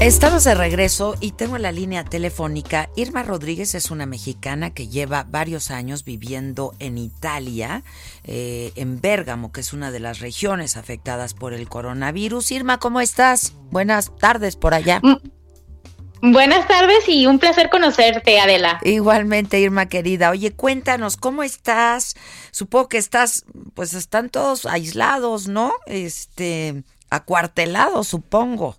Estamos de regreso y tengo en la línea telefónica. Irma Rodríguez es una mexicana que lleva varios años viviendo en Italia, eh, en Bérgamo, que es una de las regiones afectadas por el coronavirus. Irma, ¿cómo estás? Buenas tardes por allá. Buenas tardes y un placer conocerte, Adela. Igualmente, Irma querida. Oye, cuéntanos, ¿cómo estás? Supongo que estás, pues están todos aislados, ¿no? Este, acuartelados, supongo.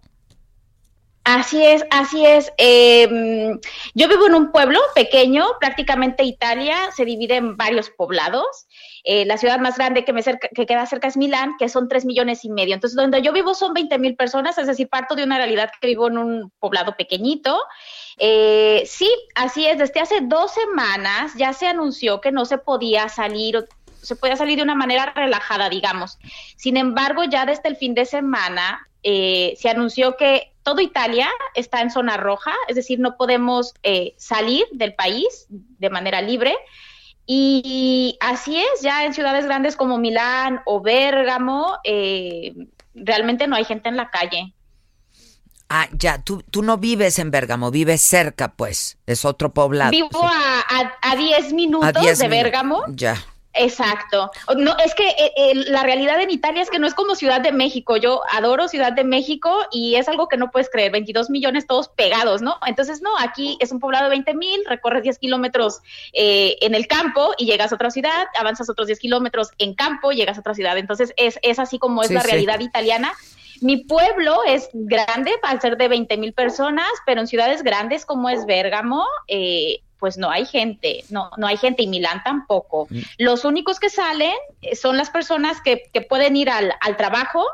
Así es, así es. Em, yo vivo en un pueblo pequeño, prácticamente Italia, se divide en varios poblados. Eh, la ciudad más grande que, me que queda cerca es Milán, que son tres millones y medio. Entonces, donde yo vivo son 20 mil personas, es decir, parto de una realidad que vivo en un poblado pequeñito. Eh, sí, así es. Desde hace dos semanas ya se anunció que no se podía salir se podía salir de una manera relajada, digamos. Sin embargo, ya desde el fin de semana eh, se anunció que todo Italia está en zona roja, es decir, no podemos eh, salir del país de manera libre. Y así es, ya en ciudades grandes como Milán o Bérgamo, eh, realmente no hay gente en la calle. Ah, ya, tú, tú no vives en Bérgamo, vives cerca, pues, es otro poblado. Vivo a 10 minutos de Bérgamo. Ya. Exacto. No, es que eh, eh, la realidad en Italia es que no es como Ciudad de México. Yo adoro Ciudad de México y es algo que no puedes creer. 22 millones todos pegados, ¿no? Entonces, no, aquí es un poblado de 20 mil, recorres 10 kilómetros eh, en el campo y llegas a otra ciudad, avanzas otros 10 kilómetros en campo, llegas a otra ciudad. Entonces, es, es así como es la realidad italiana. Mi pueblo es grande, al ser de 20 mil personas, pero en ciudades grandes como es Bérgamo, eh, pues no hay gente, no, no hay gente y Milán tampoco. Mm. Los únicos que salen eh, son las personas que, pueden ir al, trabajo,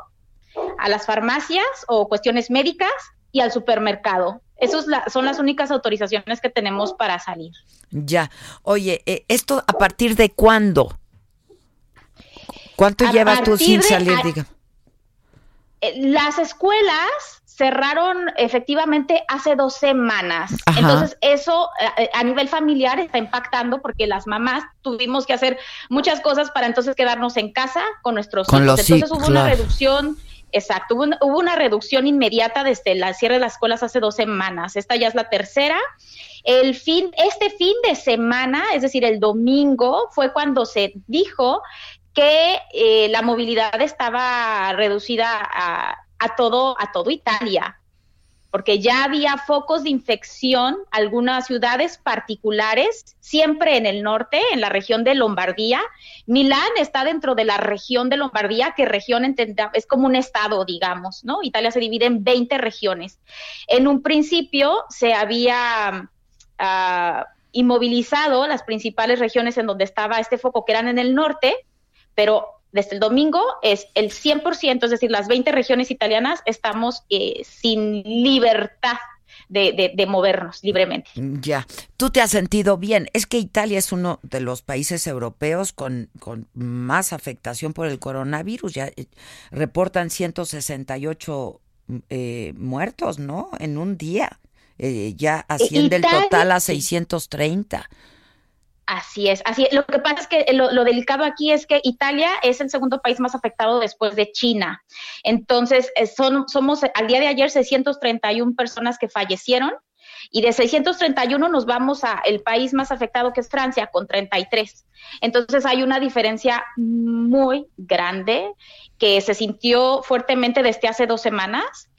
a las farmacias o cuestiones médicas y al supermercado. Esas son las únicas autorizaciones que tenemos para salir. Ya. Oye, eh, ¿esto a partir de cuándo? ¿Cuánto llevas tú sin salir, diga? Eh, las escuelas cerraron efectivamente hace dos semanas. Entonces, eso eh, a, nivel familiar está impactando porque las mamás tuvimos que hacer muchas cosas para entonces quedarnos en casa con nuestros hijos. entonces hubo una reducción. Exacto, hubo, hubo, una reducción inmediata desde el cierre de las escuelas hace dos semanas. Esta ya es la tercera. El fin, este fin de semana, es decir, el domingo, fue cuando se dijo que eh, la movilidad estaba reducida a a todo, a todo Italia, porque ya había focos de infección, algunas ciudades particulares, siempre en el norte, en la región de Lombardía. Milán está dentro de la región de Lombardía, que región es como un estado, digamos, ¿no? Italia se divide en 20 regiones. En un principio se había ah, inmovilizado las principales regiones en donde estaba este foco, que eran en el norte, pero desde el domingo es el 100%, es decir, las 20 regiones italianas estamos eh, sin libertad de, movernos libremente. Ya, tú te has sentido bien. Es que Italia es uno de los países europeos con, con más afectación por el coronavirus. Ya eh, reportan 168 eh, muertos, ¿no? En un día. ya asciende el total a 630. Así es, así es. Lo que pasa es que lo, delicado aquí es que Italia es el segundo país más afectado después de China. Entonces, eh, son, somos al día de ayer 631 personas que fallecieron y de 631 nos vamos a el país más afectado que es Francia con 33. Entonces hay una diferencia muy grande que se sintió fuertemente desde hace dos semanas,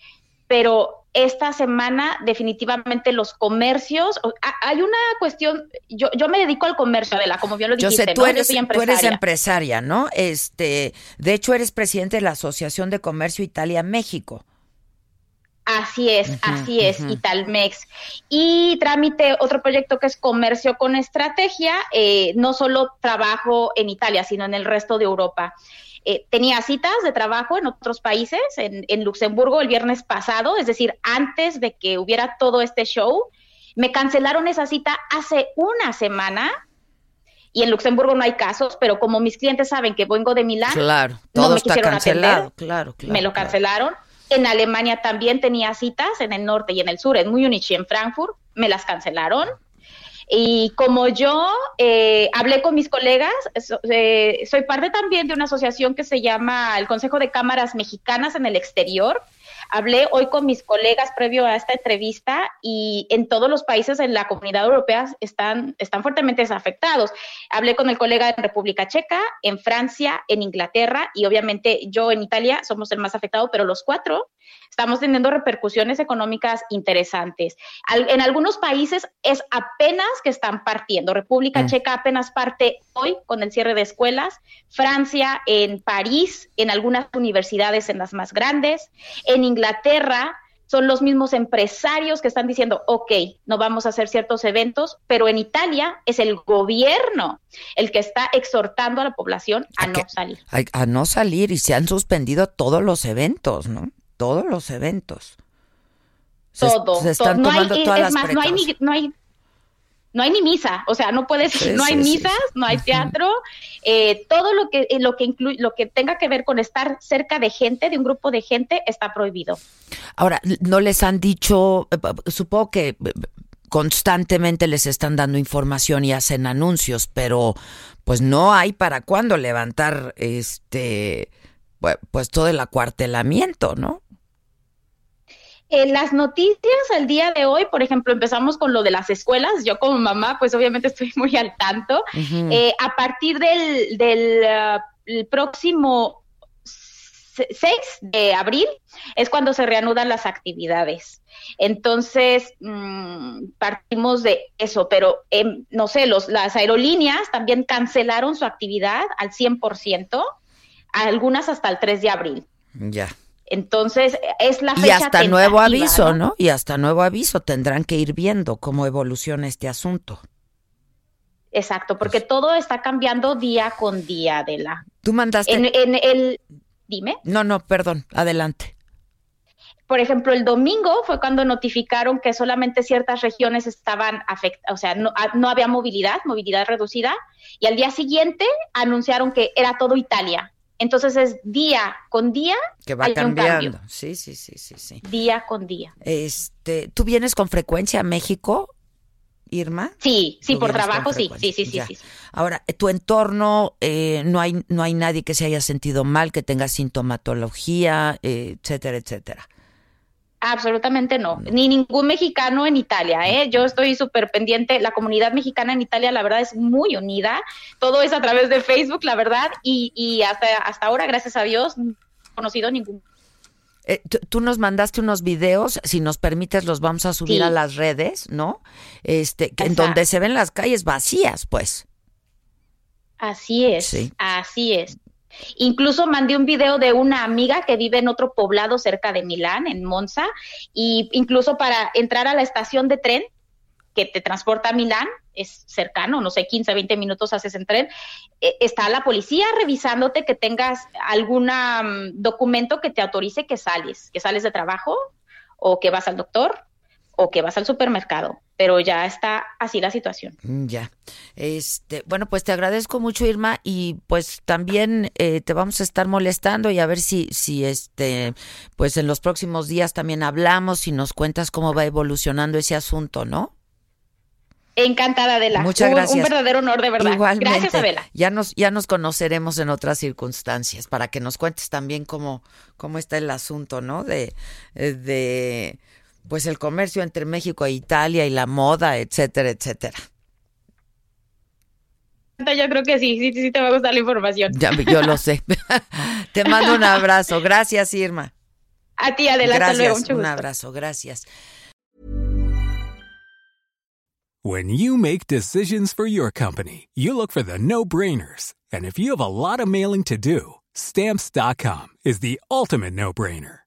pero esta semana definitivamente los comercios, hay una cuestión, yo, yo me dedico al comercio, Adela, como bien lo dijiste, yo sé, tú, eres, tú eres empresaria, ¿no? Este, de hecho eres presidente de la Asociación de Comercio Italia-México. Así es, así es, Italmex. Y trámite otro proyecto que es Comercio con Estrategia, eh, no solo trabajo en Italia, sino en el resto de Europa. Eh, tenía citas de trabajo en otros países, en, en Luxemburgo el viernes pasado, es decir, antes de que hubiera todo este show. Me cancelaron esa cita hace una semana y en Luxemburgo no hay casos, pero como mis clientes saben que vengo de Milán, claro, todo está cancelado, claro, claro, me lo cancelaron. En Alemania también tenía citas, en el norte y en el sur, en Múnich y en Frankfurt, me las cancelaron. Y como yo eh, hablé con mis colegas, eh, soy parte también de una asociación que se llama el Consejo de Cámaras Mexicanas en el Exterior, Hablé hoy con mis colegas previo a esta entrevista y en todos los países en la comunidad europea están, están fuertemente afectados. Hablé con el colega en República Checa, en Francia, en Inglaterra y obviamente yo en Italia somos el más afectado, pero los cuatro estamos teniendo repercusiones económicas interesantes. en algunos países es apenas que están partiendo. República mm. Checa apenas parte hoy con el cierre de escuelas. Francia, en París, en algunas universidades en las más grandes. En Inglaterra son los mismos empresarios que están diciendo, ok, no vamos a hacer ciertos eventos, pero en Italia es el gobierno el que está exhortando a la población a, no salir. A, no salir y se han suspendido todos los eventos, ¿no? Todos los eventos. todo. Se están tomando todas las no hay, ni, no hay no hay ni misa, o sea, no puedes, no hay misas, no hay teatro, eh, todo lo que lo que incluye, lo que tenga que ver con estar cerca de gente, de un grupo de gente, está prohibido. Ahora, no les han dicho, eh, supongo que eh, constantemente les están dando información y hacen anuncios, pero pues no hay para cuándo levantar este pues todo el acuartelamiento, ¿no? En las noticias al día de hoy, por ejemplo, empezamos con lo de las escuelas. Yo como mamá, pues obviamente estoy muy al tanto. Eh, a partir del, del uh, próximo 6 de abril es cuando se reanudan las actividades. Entonces, mm, partimos de eso, pero em, no sé, los, las aerolíneas también cancelaron su actividad al 100%, algunas hasta el 3 de abril. Ya. Entonces, es la fecha. Y hasta nuevo aviso, ¿no? Y hasta nuevo aviso tendrán que ir viendo cómo evoluciona este asunto. Exacto, porque pues todo está cambiando día con día, Adela. Tú mandaste. En, en el. Dime. No, no, perdón, adelante. Por ejemplo, el domingo fue cuando notificaron que solamente ciertas regiones estaban afectadas, o sea, no, no había movilidad, movilidad reducida, y al día siguiente anunciaron que era todo Italia. Entonces es día con día que va cambiando. Sí, sí, sí, sí, sí. Día con día. Este, ¿tú vienes con frecuencia a México, Irma? Sí, sí, por trabajo, sí, sí, sí, sí, sí, Ahora, tu entorno, eh, no hay, no hay nadie que se haya sentido mal, que tenga sintomatología, eh, etcétera, etcétera. Absolutamente no. Ni ningún mexicano en Italia, ¿eh? Yo estoy súper pendiente. La comunidad mexicana en Italia, la verdad, es muy unida. Todo es a través de Facebook, la verdad. Y, y hasta, hasta ahora, gracias a Dios, no he conocido ningún. Eh, tú nos mandaste unos videos, si nos permites los vamos a subir a las redes, ¿no? Este, en donde se ven las calles vacías, pues. Así es, así es. Incluso mandé un video de una amiga que vive en otro poblado cerca de Milán, en Monza, y incluso para entrar a la estación de tren que te transporta a Milán, es cercano, no sé, 15, 20 minutos haces en tren, eh, está la policía revisándote que tengas algún documento que te autorice que sales, que sales de trabajo o que vas al doctor o que vas al supermercado, pero ya está así la situación. Mm, ya. Este, bueno, pues te agradezco mucho, Irma, y pues también eh, te vamos a estar molestando y a ver si, si este, pues en los próximos días también hablamos y nos cuentas cómo va evolucionando ese asunto, ¿no? Encantada, Adela. Muchas gracias. Un, verdadero honor, de verdad. Igualmente. Gracias, Adela. Ya nos, ya nos conoceremos en otras circunstancias para que nos cuentes también cómo, cómo está el asunto, ¿no? De, de pues el comercio entre México e Italia y la moda, etcétera, etcétera. Yo creo que sí, sí, sí te va a gustar la información. Ya, yo lo sé. te mando un abrazo. Gracias, Irma. A ti, adelante. Gracias, un abrazo. Gracias. When you make decisions for your company, you look for the no-brainers. And if you have a lot of mailing to do, stamps.com is the ultimate no-brainer.